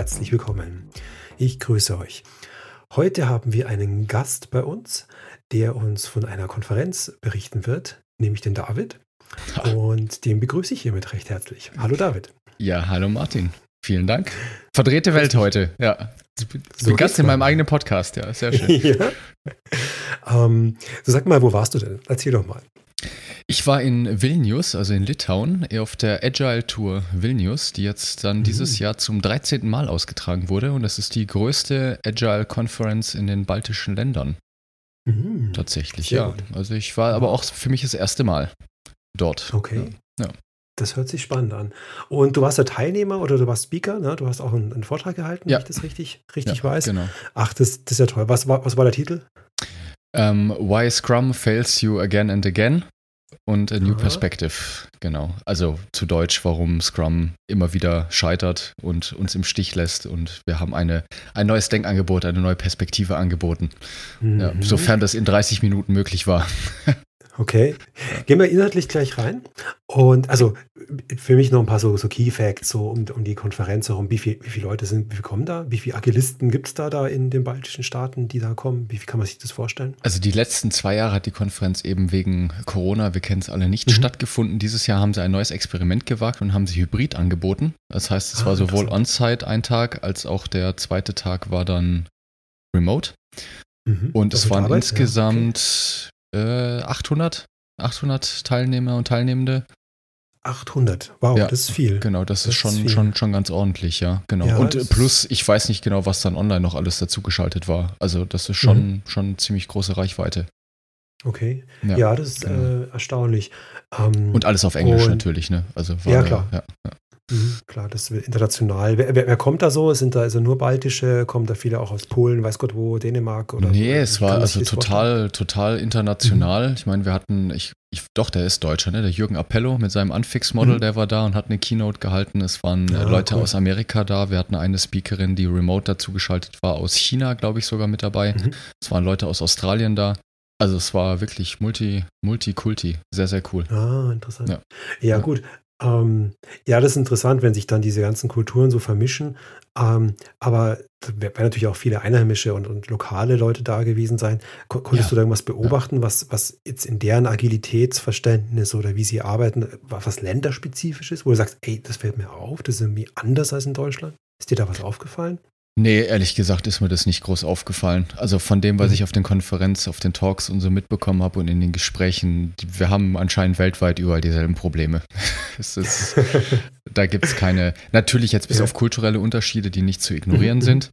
Herzlich willkommen. Ich grüße euch. Heute haben wir einen Gast bei uns, der uns von einer Konferenz berichten wird, nämlich den David. Und den begrüße ich hiermit recht herzlich. Hallo David. Ja, hallo Martin. Vielen Dank. Verdrehte Welt heute, ja. So Gast in meinem eigenen Podcast, ja, sehr schön. ja. Ähm, so sag mal, wo warst du denn? Erzähl doch mal. Ich war in Vilnius, also in Litauen, auf der Agile Tour Vilnius, die jetzt dann mhm. dieses Jahr zum 13. Mal ausgetragen wurde. Und das ist die größte Agile Conference in den baltischen Ländern. Mhm. Tatsächlich, Sehr ja. Gut. Also ich war aber auch für mich das erste Mal dort. Okay. Ja. ja. Das hört sich spannend an. Und du warst der Teilnehmer oder du warst Speaker, ne? Du hast auch einen, einen Vortrag gehalten, ja. wenn ich das richtig, richtig ja, weiß. Genau. Ach, das, das ist ja toll. Was war, was war der Titel? Um, ähm, why Scrum fails you again and again und A New. Perspective, genau. Also zu Deutsch, warum Scrum immer wieder scheitert und uns im Stich lässt. Und wir haben eine, ein neues Denkangebot, eine neue Perspektive angeboten. Mhm. Ja, sofern das in 30 Minuten möglich war. Okay. Gehen wir inhaltlich gleich rein. Und also für mich noch ein paar so, so Key Facts so um, um die Konferenz herum. Wie, viel, wie viele Leute sind, wie viele kommen da? Wie viele Agilisten gibt es da, da in den baltischen Staaten, die da kommen? Wie viel kann man sich das vorstellen? Also die letzten zwei Jahre hat die Konferenz eben wegen Corona, wir kennen es alle nicht, mhm. stattgefunden. Dieses Jahr haben sie ein neues Experiment gewagt und haben sie hybrid angeboten. Das heißt, es ah, war sowohl on-site ein Tag, als auch der zweite Tag war dann remote. Mhm. Und es waren Arbeit? insgesamt äh, 800, 800 Teilnehmer und Teilnehmende. 800, wow, ja, das ist viel. Genau, das, das ist, schon, ist schon, schon ganz ordentlich, ja, genau. Ja, und plus, ich weiß nicht genau, was dann online noch alles dazugeschaltet war. Also das ist schon, mhm. schon ziemlich große Reichweite. Okay, ja, ja das ist genau. äh, erstaunlich. Ähm, und alles auf Englisch natürlich, ne? Also war, ja, klar. Ja, ja. Mhm, klar, das wird international. Wer, wer, wer, kommt da so? Sind da also nur baltische? Kommen da viele auch aus Polen, weiß Gott wo, Dänemark? Oder, nee, es war also total, total international. Mhm. Ich meine, wir hatten, ich, ich, doch, der ist Deutscher, ne? Der Jürgen Appello mit seinem Unfix-Model, mhm. der war da und hat eine Keynote gehalten. Es waren ja, Leute cool. aus Amerika da. Wir hatten eine Speakerin, die remote dazu geschaltet war, aus China, glaube ich, sogar mit dabei. Mhm. Es waren Leute aus Australien da. Also es war wirklich multi, multi-kulti. Sehr, sehr cool. Ah, interessant. Ja, ja, gut. Ähm, ja, das ist interessant, wenn sich dann diese ganzen Kulturen so vermischen. Ähm, aber da werden natürlich auch viele einheimische und, und lokale Leute da gewesen sein. Konntest ja. du da irgendwas beobachten, ja. was, was jetzt in deren Agilitätsverständnis oder wie sie arbeiten, was länderspezifisch ist, wo du sagst, ey, das fällt mir auf, das ist irgendwie anders als in Deutschland? Ist dir da was aufgefallen? Nee, ehrlich gesagt ist mir das nicht groß aufgefallen. Also von dem, was mhm. ich auf den Konferenzen, auf den Talks und so mitbekommen habe und in den Gesprächen, wir haben anscheinend weltweit überall dieselben Probleme. ist, da gibt es keine, natürlich jetzt bis ja. auf kulturelle Unterschiede, die nicht zu ignorieren mhm. sind.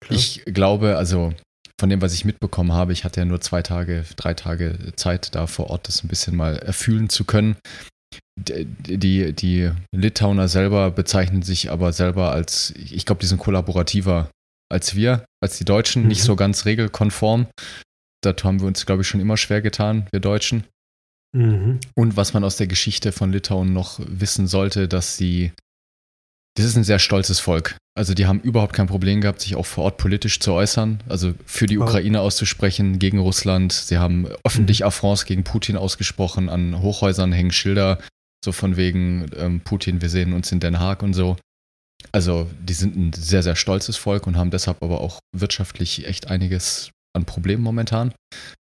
Klar. Ich glaube, also von dem, was ich mitbekommen habe, ich hatte ja nur zwei Tage, drei Tage Zeit, da vor Ort das ein bisschen mal erfühlen zu können die, die Litauer selber bezeichnen sich aber selber als, ich glaube, die sind kollaborativer als wir, als die Deutschen, mhm. nicht so ganz regelkonform. Da haben wir uns, glaube ich, schon immer schwer getan, wir Deutschen. Mhm. Und was man aus der Geschichte von Litauen noch wissen sollte, dass sie, das ist ein sehr stolzes Volk. Also die haben überhaupt kein Problem gehabt, sich auch vor Ort politisch zu äußern, also für die Ukraine auszusprechen, gegen Russland. Sie haben öffentlich mhm. Affronts gegen Putin ausgesprochen, an Hochhäusern hängen Schilder, so von wegen ähm, Putin, wir sehen uns in Den Haag und so. Also die sind ein sehr, sehr stolzes Volk und haben deshalb aber auch wirtschaftlich echt einiges an Problemen momentan.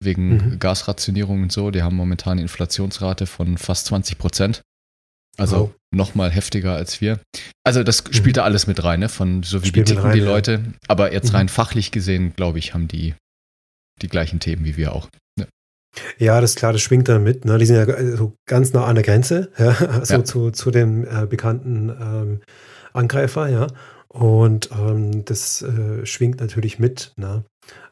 Wegen mhm. Gasrationierung und so. Die haben momentan eine Inflationsrate von fast 20 Prozent. Also wow. nochmal heftiger als wir. Also das mhm. spielt da alles mit rein, ne? Von so wie Spielt die rein, die Leute. Ja. Aber jetzt rein mhm. fachlich gesehen, glaube ich, haben die die gleichen Themen wie wir auch. Ja, das ist klar, das schwingt dann mit. Ne? Die sind ja so ganz nah an der Grenze, ja? also ja. Zu, zu dem äh, bekannten ähm, Angreifer, ja. Und ähm, das äh, schwingt natürlich mit, ne?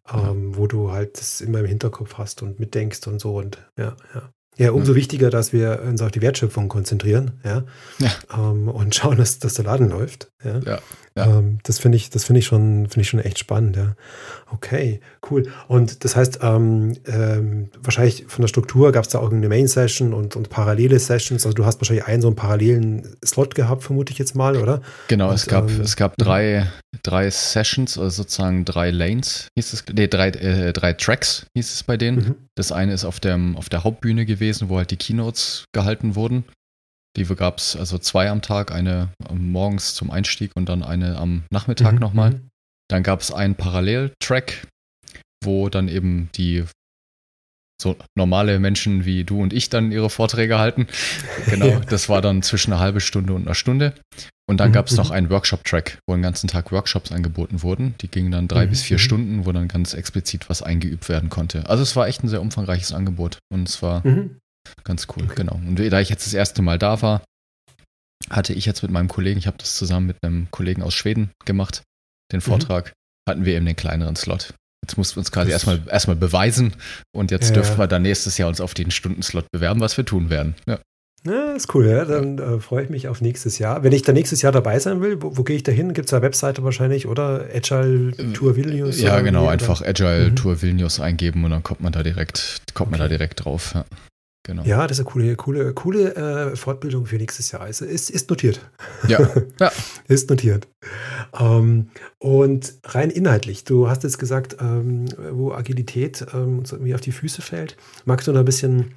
Ähm, wo du halt das immer im Hinterkopf hast und mitdenkst und so und ja, ja. Ja, umso ja. wichtiger, dass wir uns auf die Wertschöpfung konzentrieren, ja. ja. Ähm, und schauen, dass, dass der Laden läuft. Ja. ja. ja. Ähm, das finde ich, das finde ich schon, finde ich schon echt spannend, ja. Okay, cool. Und das heißt, ähm, ähm wahrscheinlich von der Struktur gab es da auch eine Main-Session und, und parallele Sessions. Also du hast wahrscheinlich einen so einen parallelen Slot gehabt, vermute ich jetzt mal, oder? Genau, und, es gab, ähm, es gab drei, drei Sessions, also sozusagen drei Lanes, hieß es, nee, drei, äh, drei Tracks hieß es bei denen. Mhm. Das eine ist auf, dem, auf der Hauptbühne gewesen, wo halt die Keynotes gehalten wurden. Die gab es also zwei am Tag, eine morgens zum Einstieg und dann eine am Nachmittag mhm. nochmal. Mhm. Dann gab es einen Paralleltrack, wo dann eben die so normale Menschen wie du und ich dann ihre Vorträge halten. Genau, das war dann zwischen einer halben Stunde und einer Stunde. Und dann mhm. gab es noch mhm. einen Workshop-Track, wo den ganzen Tag Workshops angeboten wurden. Die gingen dann drei mhm. bis vier mhm. Stunden, wo dann ganz explizit was eingeübt werden konnte. Also es war echt ein sehr umfangreiches Angebot und es war mhm. ganz cool, okay. genau. Und da ich jetzt das erste Mal da war, hatte ich jetzt mit meinem Kollegen, ich habe das zusammen mit einem Kollegen aus Schweden gemacht, den mhm. Vortrag, hatten wir eben den kleineren Slot. Jetzt mussten wir uns quasi erstmal, erstmal beweisen und jetzt ja. dürfen wir dann nächstes Jahr uns auf den Stundenslot bewerben, was wir tun werden. Ja. Ja, ist cool, ja. Dann äh, freue ich mich auf nächstes Jahr. Wenn ich da nächstes Jahr dabei sein will, wo, wo gehe ich da hin? Gibt es da Webseite wahrscheinlich oder Agile Tour Vilnius? Ja, genau, einfach? Agile mhm. Tour Vilnius eingeben und dann kommt man da direkt, kommt okay. man da direkt drauf. Ja. Genau. Ja, das ist eine coole, coole, coole äh, Fortbildung für nächstes Jahr. Also ist, ist notiert. Ja. ja. ist notiert. Ähm, und rein inhaltlich, du hast jetzt gesagt, ähm, wo Agilität ähm, uns irgendwie auf die Füße fällt. Magst du da ein bisschen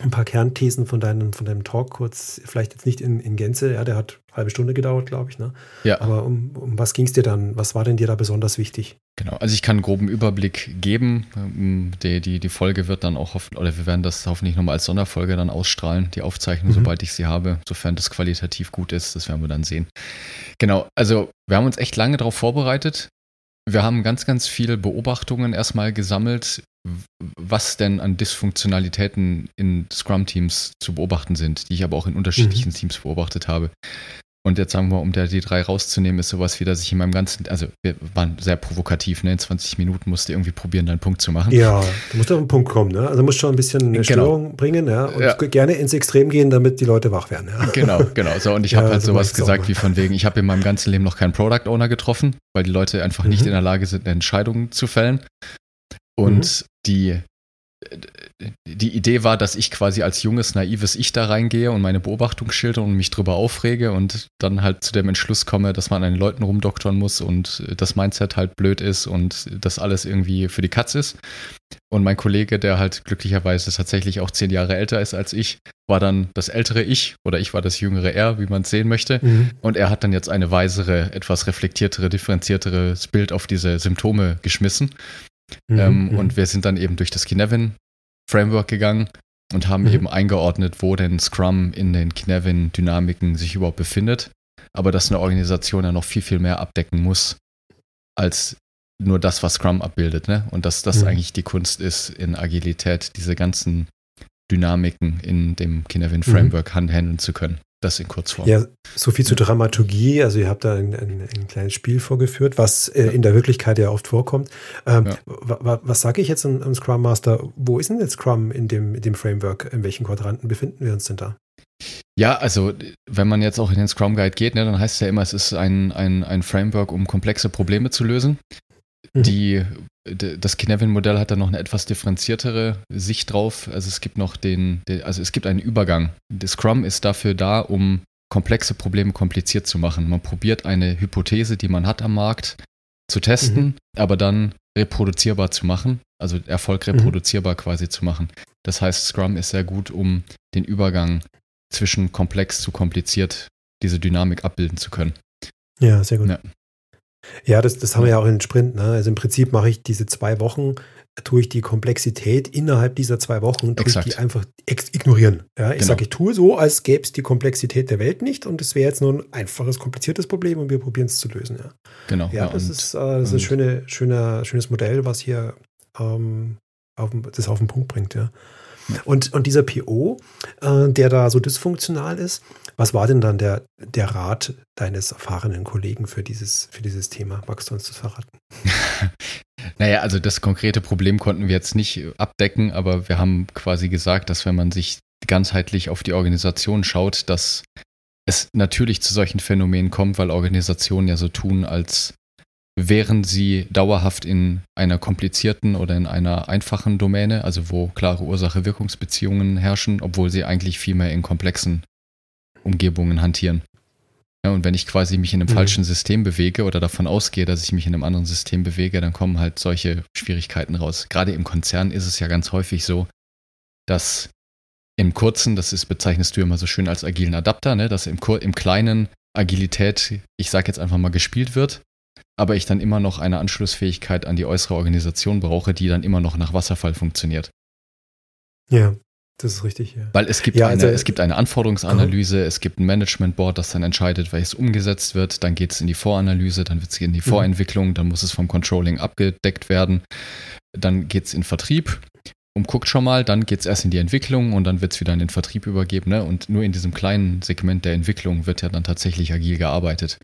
ein paar Kernthesen von deinem, von deinem Talk kurz, vielleicht jetzt nicht in, in Gänze, ja, der hat eine halbe Stunde gedauert, glaube ich, ne? Ja. Aber um, um was ging es dir dann? Was war denn dir da besonders wichtig? Genau, also ich kann einen groben Überblick geben. Ähm, die, die, die Folge wird dann auch, oder wir werden das hoffentlich nochmal als Sonderfolge dann ausstrahlen, die Aufzeichnung, mhm. sobald ich sie habe, sofern das qualitativ gut ist, das werden wir dann sehen. Genau, also wir haben uns echt lange darauf vorbereitet. Wir haben ganz, ganz viele Beobachtungen erstmal gesammelt, was denn an Dysfunktionalitäten in Scrum-Teams zu beobachten sind, die ich aber auch in unterschiedlichen mhm. Teams beobachtet habe. Und jetzt sagen wir, um da die drei rauszunehmen, ist sowas wie, dass ich in meinem ganzen, also wir waren sehr provokativ, ne? In 20 Minuten musste irgendwie probieren, deinen Punkt zu machen. Ja, du musst auf den Punkt kommen, ne? Also musst schon ein bisschen eine genau. Störung bringen, ja. Und ja. gerne ins Extrem gehen, damit die Leute wach werden, ja. Genau, genau. So, und ich habe halt so sowas gesagt wie von wegen, ich habe in meinem ganzen Leben noch keinen Product Owner getroffen, weil die Leute einfach mhm. nicht in der Lage sind, eine Entscheidung zu fällen. Und mhm. die, die Idee war, dass ich quasi als junges, naives Ich da reingehe und meine Beobachtung schildere und mich drüber aufrege und dann halt zu dem Entschluss komme, dass man an den Leuten rumdoktern muss und das Mindset halt blöd ist und das alles irgendwie für die Katz ist. Und mein Kollege, der halt glücklicherweise tatsächlich auch zehn Jahre älter ist als ich, war dann das ältere Ich oder ich war das jüngere Er, wie man es sehen möchte. Mhm. Und er hat dann jetzt eine weisere, etwas reflektiertere, differenzierteres Bild auf diese Symptome geschmissen. Mhm, ähm, mhm. und wir sind dann eben durch das Kinevin-Framework gegangen und haben mhm. eben eingeordnet, wo denn Scrum in den Kinevin-Dynamiken sich überhaupt befindet. Aber dass eine Organisation ja noch viel, viel mehr abdecken muss, als nur das, was Scrum abbildet. Ne? Und dass das mhm. eigentlich die Kunst ist, in Agilität diese ganzen Dynamiken in dem Kinevin-Framework mhm. handeln zu können. Das in Kurzform. Ja, so viel zur Dramaturgie. Also ihr habt da ein, ein, ein kleines Spiel vorgeführt, was äh, in der Wirklichkeit ja oft vorkommt. Ähm, ja. Was sage ich jetzt am, am, Scrum Master? Wo ist denn jetzt Scrum in dem, in dem Framework? In welchen Quadranten befinden wir uns denn da? Ja, also wenn man jetzt auch in den Scrum Guide geht, ne, dann heißt es ja immer, es ist ein, ein, ein Framework, um komplexe Probleme zu lösen. Mhm. Die, das Kinevin-Modell hat da noch eine etwas differenziertere Sicht drauf. Also es gibt noch den, also es gibt einen Übergang. Das Scrum ist dafür da, um komplexe Probleme kompliziert zu machen. Man probiert eine Hypothese, die man hat am Markt, zu testen, mhm. aber dann reproduzierbar zu machen, also Erfolg mhm. reproduzierbar mhm. quasi zu machen. Das heißt, Scrum ist sehr gut, um den Übergang zwischen komplex zu kompliziert, diese Dynamik abbilden zu können. Ja, sehr gut. Ja. Ja, das, das haben wir ja auch in den Sprint. Ne? Also im Prinzip mache ich diese zwei Wochen, tue ich die Komplexität innerhalb dieser zwei Wochen, tue Exakt. ich die einfach ignorieren. Ja, ich genau. sage, ich tue so, als gäbe es die Komplexität der Welt nicht und es wäre jetzt nur ein einfaches, kompliziertes Problem und wir probieren es zu lösen. Ja. Genau. Ja, ja das, und, ist, äh, das ist ein schöne, schöner, schönes Modell, was hier ähm, auf, das auf den Punkt bringt. Ja. Und, und dieser PO, äh, der da so dysfunktional ist, was war denn dann der, der Rat deines erfahrenen Kollegen für dieses, für dieses Thema? Magst du uns das verraten? Naja, also das konkrete Problem konnten wir jetzt nicht abdecken, aber wir haben quasi gesagt, dass wenn man sich ganzheitlich auf die Organisation schaut, dass es natürlich zu solchen Phänomenen kommt, weil Organisationen ja so tun, als wären sie dauerhaft in einer komplizierten oder in einer einfachen Domäne, also wo klare Ursache-Wirkungsbeziehungen herrschen, obwohl sie eigentlich viel mehr in komplexen Umgebungen hantieren. Ja, und wenn ich quasi mich in einem mhm. falschen System bewege oder davon ausgehe, dass ich mich in einem anderen System bewege, dann kommen halt solche Schwierigkeiten raus. Gerade im Konzern ist es ja ganz häufig so, dass im Kurzen, das ist, bezeichnest du immer so schön als agilen Adapter, ne, dass im, im Kleinen Agilität, ich sage jetzt einfach mal, gespielt wird, aber ich dann immer noch eine Anschlussfähigkeit an die äußere Organisation brauche, die dann immer noch nach Wasserfall funktioniert. Ja, das ist richtig, ja. Weil es gibt, ja, eine, also, es gibt eine Anforderungsanalyse, oh. es gibt ein Management-Board, das dann entscheidet, welches umgesetzt wird, dann geht es in die Voranalyse, dann wird es in die mhm. Vorentwicklung, dann muss es vom Controlling abgedeckt werden, dann geht es in Vertrieb, und guckt schon mal, dann geht es erst in die Entwicklung und dann wird es wieder in den Vertrieb übergeben. Ne? Und nur in diesem kleinen Segment der Entwicklung wird ja dann tatsächlich agil gearbeitet.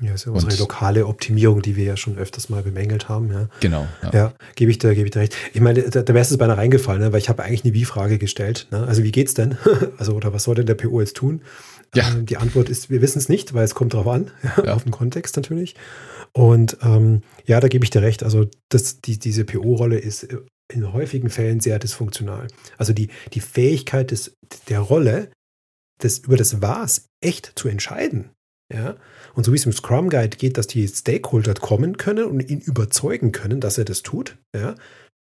Ja, ist ja unsere und, lokale Optimierung, die wir ja schon öfters mal bemängelt haben. Ja. Genau. Ja, ja gebe ich dir, gebe ich dir recht. Ich meine, da, da wäre es beinahe reingefallen, ne? weil ich habe eigentlich eine Wie-Frage gestellt. Ne? Also wie geht's denn? also oder was soll denn der PO jetzt tun? Ja. Ähm, die Antwort ist, wir wissen es nicht, weil es kommt drauf an, ja, auf den Kontext natürlich. Und ähm, ja, da gebe ich dir recht. Also das, die, diese PO-Rolle ist in häufigen Fällen sehr dysfunktional. Also die, die Fähigkeit des, der Rolle, das, über das Was echt zu entscheiden. Ja? Und so wie es im Scrum Guide geht, dass die Stakeholder kommen können und ihn überzeugen können, dass er das tut, ja?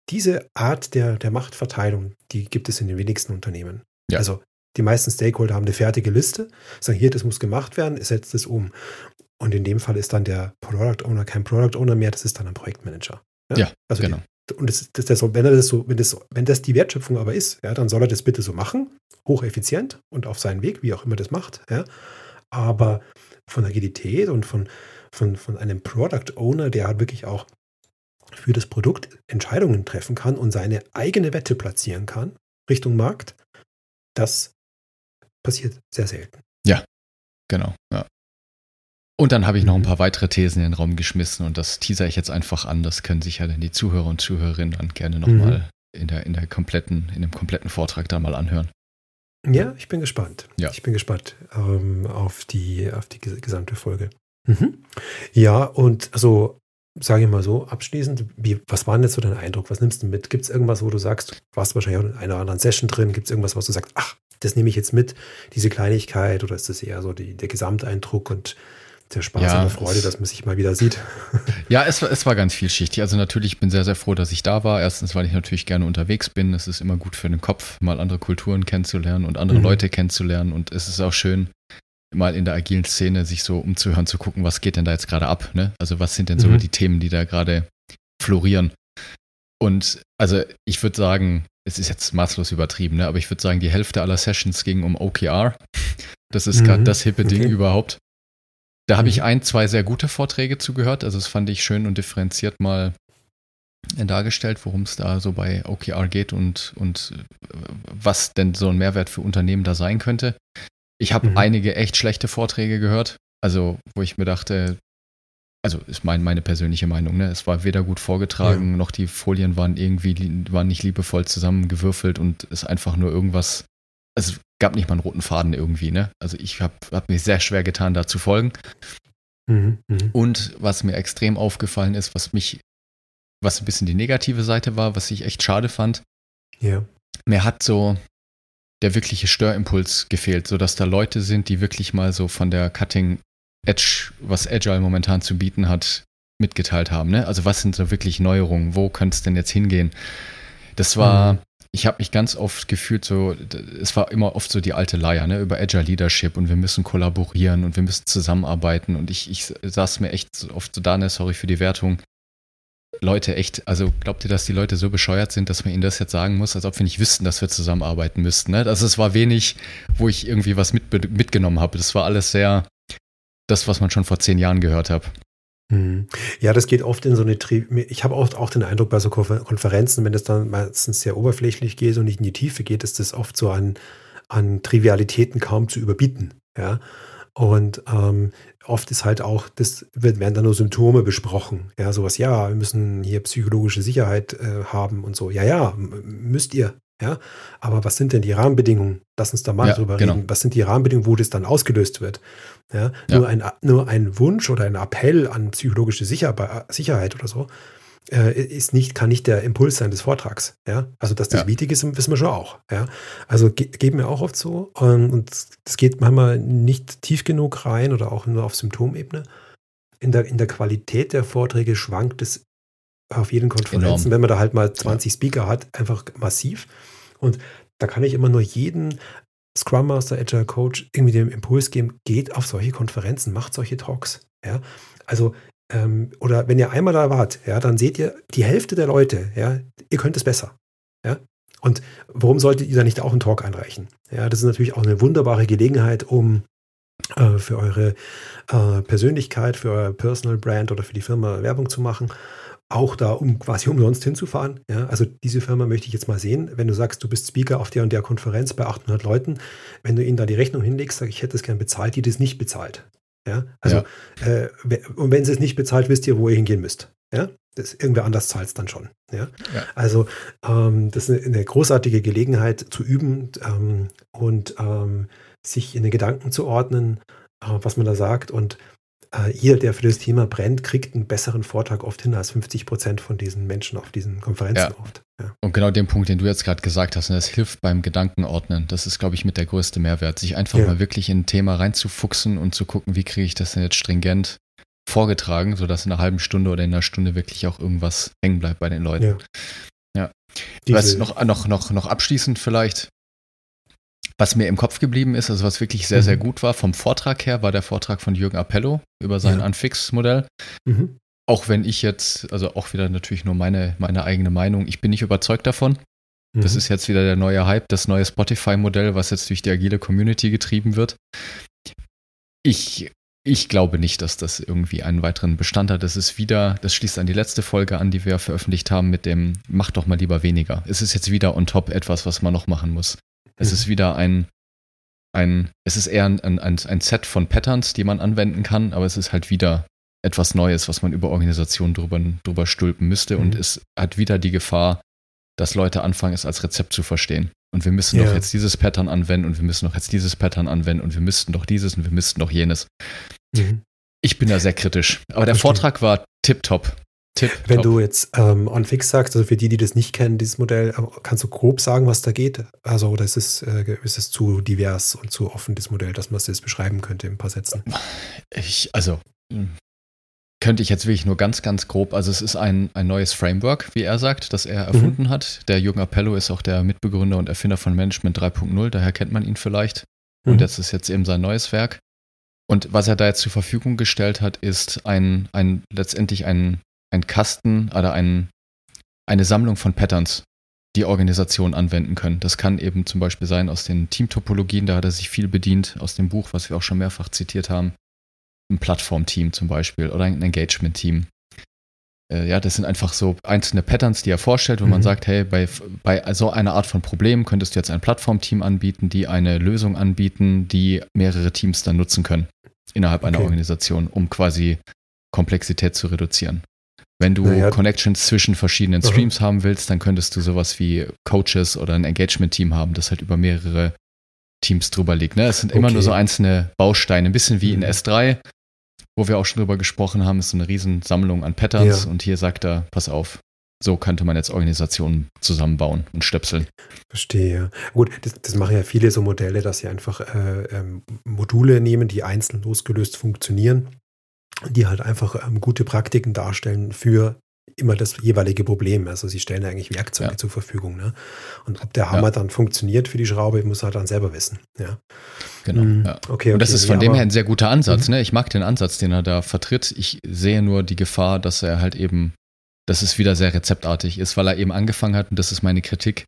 diese Art der, der Machtverteilung, die gibt es in den wenigsten Unternehmen. Ja. Also die meisten Stakeholder haben eine fertige Liste, sagen hier, das muss gemacht werden, setzt es um. Und in dem Fall ist dann der Product Owner kein Product Owner mehr, das ist dann ein Projektmanager. Ja, ja also genau. Die, und das, das, das, wenn, das so, wenn, das, wenn das die Wertschöpfung aber ist, ja, dann soll er das bitte so machen, hocheffizient und auf seinen Weg, wie auch immer das macht. Ja. Aber von Agilität und von, von, von einem Product Owner, der halt wirklich auch für das Produkt Entscheidungen treffen kann und seine eigene Wette platzieren kann Richtung Markt, das passiert sehr selten. Ja, genau. Ja. Und dann habe ich noch ein mhm. paar weitere Thesen in den Raum geschmissen und das teaser ich jetzt einfach an. Das können sich ja dann die Zuhörer und Zuhörerinnen dann gerne nochmal mhm. in der, in der kompletten, in dem kompletten Vortrag dann mal anhören. Ja, ich bin gespannt. Ja. Ich bin gespannt ähm, auf, die, auf die gesamte Folge. Mhm. Ja, und also sage ich mal so, abschließend, wie, was war denn jetzt so dein Eindruck? Was nimmst du mit? Gibt es irgendwas, wo du sagst, du warst wahrscheinlich auch in einer anderen Session drin, gibt es irgendwas, was du sagst, ach, das nehme ich jetzt mit, diese Kleinigkeit, oder ist das eher so die, der Gesamteindruck und der Spaß ja, und der Freude, dass man sich mal wieder sieht. Ja, es war, es war ganz vielschichtig. Also natürlich, ich bin sehr, sehr froh, dass ich da war. Erstens, weil ich natürlich gerne unterwegs bin. Es ist immer gut für den Kopf, mal andere Kulturen kennenzulernen und andere mhm. Leute kennenzulernen. Und es ist auch schön, mal in der agilen Szene sich so umzuhören, zu gucken, was geht denn da jetzt gerade ab. Ne? Also was sind denn so mhm. die Themen, die da gerade florieren. Und also ich würde sagen, es ist jetzt maßlos übertrieben, ne? aber ich würde sagen, die Hälfte aller Sessions ging um OKR. Das ist mhm. gerade das hippe okay. Ding überhaupt. Da habe ich mhm. ein, zwei sehr gute Vorträge zugehört. Also das fand ich schön und differenziert mal dargestellt, worum es da so bei OKR geht und, und äh, was denn so ein Mehrwert für Unternehmen da sein könnte. Ich habe mhm. einige echt schlechte Vorträge gehört, also wo ich mir dachte, also ist mein, meine persönliche Meinung, ne? Es war weder gut vorgetragen, ja. noch die Folien waren irgendwie, waren nicht liebevoll zusammengewürfelt und ist einfach nur irgendwas es gab nicht mal einen roten Faden irgendwie, ne? Also ich habe hab mir sehr schwer getan, da zu folgen. Mhm, mh. Und was mir extrem aufgefallen ist, was mich, was ein bisschen die negative Seite war, was ich echt schade fand, ja. mir hat so der wirkliche Störimpuls gefehlt, sodass da Leute sind, die wirklich mal so von der Cutting Edge, was Agile momentan zu bieten hat, mitgeteilt haben. Ne? Also was sind so wirklich Neuerungen? Wo könnte es denn jetzt hingehen? Das war, mhm ich habe mich ganz oft gefühlt so, es war immer oft so die alte Leier, ne, über Agile Leadership und wir müssen kollaborieren und wir müssen zusammenarbeiten und ich, ich saß mir echt oft so da, ne, sorry für die Wertung. Leute, echt, also glaubt ihr, dass die Leute so bescheuert sind, dass man ihnen das jetzt sagen muss, als ob wir nicht wüssten, dass wir zusammenarbeiten müssten, ne? Also es war wenig, wo ich irgendwie was mit, mitgenommen habe. Das war alles sehr das, was man schon vor zehn Jahren gehört hat. Mhm. Ja, das geht oft in so eine. Tri ich habe auch, auch den Eindruck bei so Konferenzen, wenn das dann meistens sehr oberflächlich geht und nicht in die Tiefe geht, ist das oft so an, an Trivialitäten kaum zu überbieten. Ja. Und ähm, oft ist halt auch, das wird, werden dann nur Symptome besprochen. Ja, sowas, ja, wir müssen hier psychologische Sicherheit äh, haben und so. Ja, ja, müsst ihr. Ja, aber was sind denn die Rahmenbedingungen? Lass uns da mal ja, drüber genau. reden. Was sind die Rahmenbedingungen, wo das dann ausgelöst wird? Ja, ja. Nur, ein, nur ein Wunsch oder ein Appell an psychologische Sicher Sicherheit oder so äh, ist nicht, kann nicht der Impuls sein des Vortrags. Ja, also dass das ja. wichtig ist, wissen wir schon auch. Ja, also ge geht mir auch oft so und das geht manchmal nicht tief genug rein oder auch nur auf Symptomebene. In der, in der Qualität der Vorträge schwankt es auf jeden Konferenzen, wenn man da halt mal 20 ja. Speaker hat, einfach massiv. Und da kann ich immer nur jeden Scrum Master, Agile Coach irgendwie den Impuls geben, geht auf solche Konferenzen, macht solche Talks. Ja, also ähm, oder wenn ihr einmal da wart, ja, dann seht ihr die Hälfte der Leute, ja, ihr könnt es besser. Ja. Und warum solltet ihr da nicht auch einen Talk einreichen? Ja, das ist natürlich auch eine wunderbare Gelegenheit, um äh, für eure äh, Persönlichkeit, für euer Personal Brand oder für die Firma Werbung zu machen auch da, um quasi umsonst hinzufahren. Ja, also diese Firma möchte ich jetzt mal sehen. Wenn du sagst, du bist Speaker auf der und der Konferenz bei 800 Leuten, wenn du ihnen da die Rechnung hinlegst, sag ich, hätte es gern bezahlt, die das nicht bezahlt. Ja, also ja. Äh, und wenn sie es nicht bezahlt, wisst ihr, wo ihr hingehen müsst. Ja, das, irgendwer anders zahlt es dann schon. Ja, ja. also ähm, das ist eine, eine, großartige Gelegenheit zu üben ähm, und ähm, sich in den Gedanken zu ordnen, äh, was man da sagt und äh, ihr, der für das Thema brennt, kriegt einen besseren Vortrag oft hin als 50 Prozent von diesen Menschen auf diesen Konferenzen ja. oft. Ja. Und genau den Punkt, den du jetzt gerade gesagt hast, ne, das hilft beim Gedankenordnen. Das ist, glaube ich, mit der größte Mehrwert, sich einfach ja. mal wirklich in ein Thema reinzufuchsen und zu gucken, wie kriege ich das denn jetzt stringent vorgetragen, sodass in einer halben Stunde oder in einer Stunde wirklich auch irgendwas hängen bleibt bei den Leuten. Ja. ja. Was noch, noch, noch, noch abschließend vielleicht, was mir im Kopf geblieben ist, also was wirklich sehr, mhm. sehr gut war, vom Vortrag her, war der Vortrag von Jürgen Appello über sein ja. Unfix-Modell. Mhm. Auch wenn ich jetzt, also auch wieder natürlich nur meine, meine eigene Meinung, ich bin nicht überzeugt davon. Mhm. Das ist jetzt wieder der neue Hype, das neue Spotify-Modell, was jetzt durch die agile Community getrieben wird. Ich, ich glaube nicht, dass das irgendwie einen weiteren Bestand hat. Das ist wieder, das schließt an die letzte Folge an, die wir veröffentlicht haben mit dem, mach doch mal lieber weniger. Es ist jetzt wieder on top etwas, was man noch machen muss. Es mhm. ist wieder ein, ein, es ist eher ein, ein, ein Set von Patterns, die man anwenden kann, aber es ist halt wieder etwas Neues, was man über Organisationen drüber, drüber stülpen müsste. Mhm. Und es hat wieder die Gefahr, dass Leute anfangen, es als Rezept zu verstehen. Und wir müssen ja. doch jetzt dieses Pattern anwenden und wir müssen doch jetzt dieses Pattern anwenden und wir müssten doch dieses und wir müssten doch jenes. Mhm. Ich bin da sehr kritisch. Aber der. Vortrag war tipptopp. Tipp. Wenn top. du jetzt ähm, on fix sagst, also für die, die das nicht kennen, dieses Modell, äh, kannst du grob sagen, was da geht? Also, oder ist es, äh, ist es zu divers und zu offen, das Modell, dass man es jetzt beschreiben könnte in ein paar Sätzen? Ich, also, hm, könnte ich jetzt wirklich nur ganz, ganz grob. Also, es ist ein, ein neues Framework, wie er sagt, das er erfunden mhm. hat. Der Jürgen Appello ist auch der Mitbegründer und Erfinder von Management 3.0, daher kennt man ihn vielleicht. Und mhm. das ist jetzt eben sein neues Werk. Und was er da jetzt zur Verfügung gestellt hat, ist ein, ein letztendlich ein ein Kasten oder ein, eine Sammlung von Patterns, die Organisationen anwenden können. Das kann eben zum Beispiel sein aus den Teamtopologien, da hat er sich viel bedient, aus dem Buch, was wir auch schon mehrfach zitiert haben. Ein Plattformteam zum Beispiel oder ein Engagement-Team. Äh, ja, das sind einfach so einzelne Patterns, die er vorstellt, wo mhm. man sagt, hey, bei, bei so einer Art von Problem könntest du jetzt ein Plattformteam anbieten, die eine Lösung anbieten, die mehrere Teams dann nutzen können innerhalb okay. einer Organisation, um quasi Komplexität zu reduzieren. Wenn du naja. Connections zwischen verschiedenen Streams Aha. haben willst, dann könntest du sowas wie Coaches oder ein Engagement-Team haben, das halt über mehrere Teams drüber liegt. Ne? Es sind okay. immer nur so einzelne Bausteine, ein bisschen wie mhm. in S3, wo wir auch schon drüber gesprochen haben, ist so eine Riesensammlung an Patterns ja. und hier sagt er, pass auf, so könnte man jetzt Organisationen zusammenbauen und stöpseln. Verstehe. Gut, das, das machen ja viele so Modelle, dass sie einfach äh, ähm, Module nehmen, die einzeln losgelöst funktionieren die halt einfach ähm, gute Praktiken darstellen für immer das jeweilige Problem. Also sie stellen eigentlich Werkzeuge ja. zur Verfügung. Ne? Und ob der Hammer ja. dann funktioniert für die Schraube, muss er dann selber wissen. Ja. Genau. Mhm. Ja. Okay, okay, Und das ist von dem her ein sehr guter Ansatz. Mhm. Ne? Ich mag den Ansatz, den er da vertritt. Ich sehe nur die Gefahr, dass er halt eben, dass es wieder sehr rezeptartig ist, weil er eben angefangen hat, und das ist meine Kritik,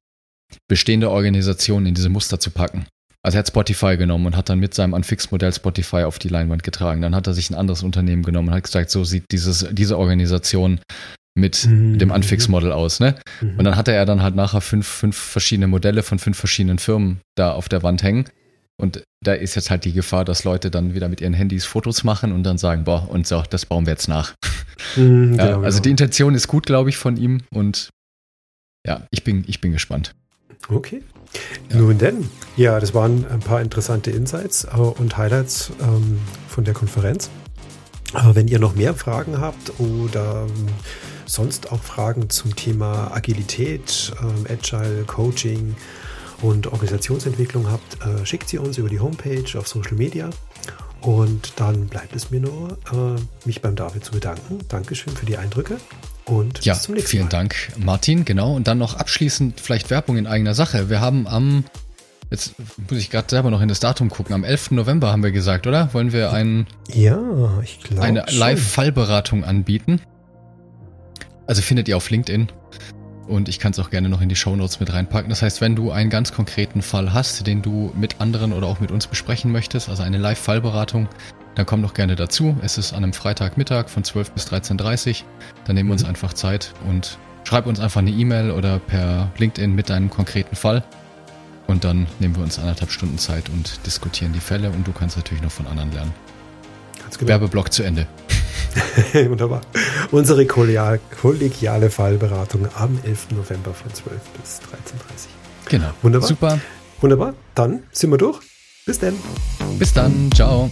bestehende Organisationen in diese Muster zu packen. Also er hat Spotify genommen und hat dann mit seinem Unfix-Modell Spotify auf die Leinwand getragen. Dann hat er sich ein anderes Unternehmen genommen und hat gesagt, so sieht dieses, diese Organisation mit mhm. dem Unfix-Model aus. Ne? Mhm. Und dann hatte er dann halt nachher fünf, fünf verschiedene Modelle von fünf verschiedenen Firmen da auf der Wand hängen. Und da ist jetzt halt die Gefahr, dass Leute dann wieder mit ihren Handys Fotos machen und dann sagen, boah, und so, das bauen wir jetzt nach. Mhm, ja, genau, also genau. die Intention ist gut, glaube ich, von ihm und ja, ich bin, ich bin gespannt. Okay. Ja. Nun denn, ja, das waren ein paar interessante Insights äh, und Highlights ähm, von der Konferenz. Aber wenn ihr noch mehr Fragen habt oder ähm, sonst auch Fragen zum Thema Agilität, ähm, Agile, Coaching und Organisationsentwicklung habt, äh, schickt sie uns über die Homepage auf Social Media. Und dann bleibt es mir nur, äh, mich beim David zu bedanken. Dankeschön für die Eindrücke. Und ja, bis zum nächsten vielen Mal. Dank, Martin. Genau. Und dann noch abschließend vielleicht Werbung in eigener Sache. Wir haben am, jetzt muss ich gerade selber noch in das Datum gucken, am 11. November haben wir gesagt, oder? Wollen wir einen, ja, ich glaube eine Live-Fallberatung anbieten? Also findet ihr auf LinkedIn. Und ich kann es auch gerne noch in die Show Notes mit reinpacken. Das heißt, wenn du einen ganz konkreten Fall hast, den du mit anderen oder auch mit uns besprechen möchtest, also eine Live-Fallberatung, dann komm doch gerne dazu. Es ist an einem Freitagmittag von 12 bis 13.30 Uhr. Dann nehmen wir uns mhm. einfach Zeit und schreib uns einfach eine E-Mail oder per LinkedIn mit deinem konkreten Fall. Und dann nehmen wir uns anderthalb Stunden Zeit und diskutieren die Fälle und du kannst natürlich noch von anderen lernen. Ganz genau. Werbeblock zu Ende. Wunderbar. Unsere kollegiale Fallberatung am 11. November von 12 bis 13.30 Uhr. Genau. Wunderbar. Super. Wunderbar. Dann sind wir durch. Bis dann. Bis dann. Ciao.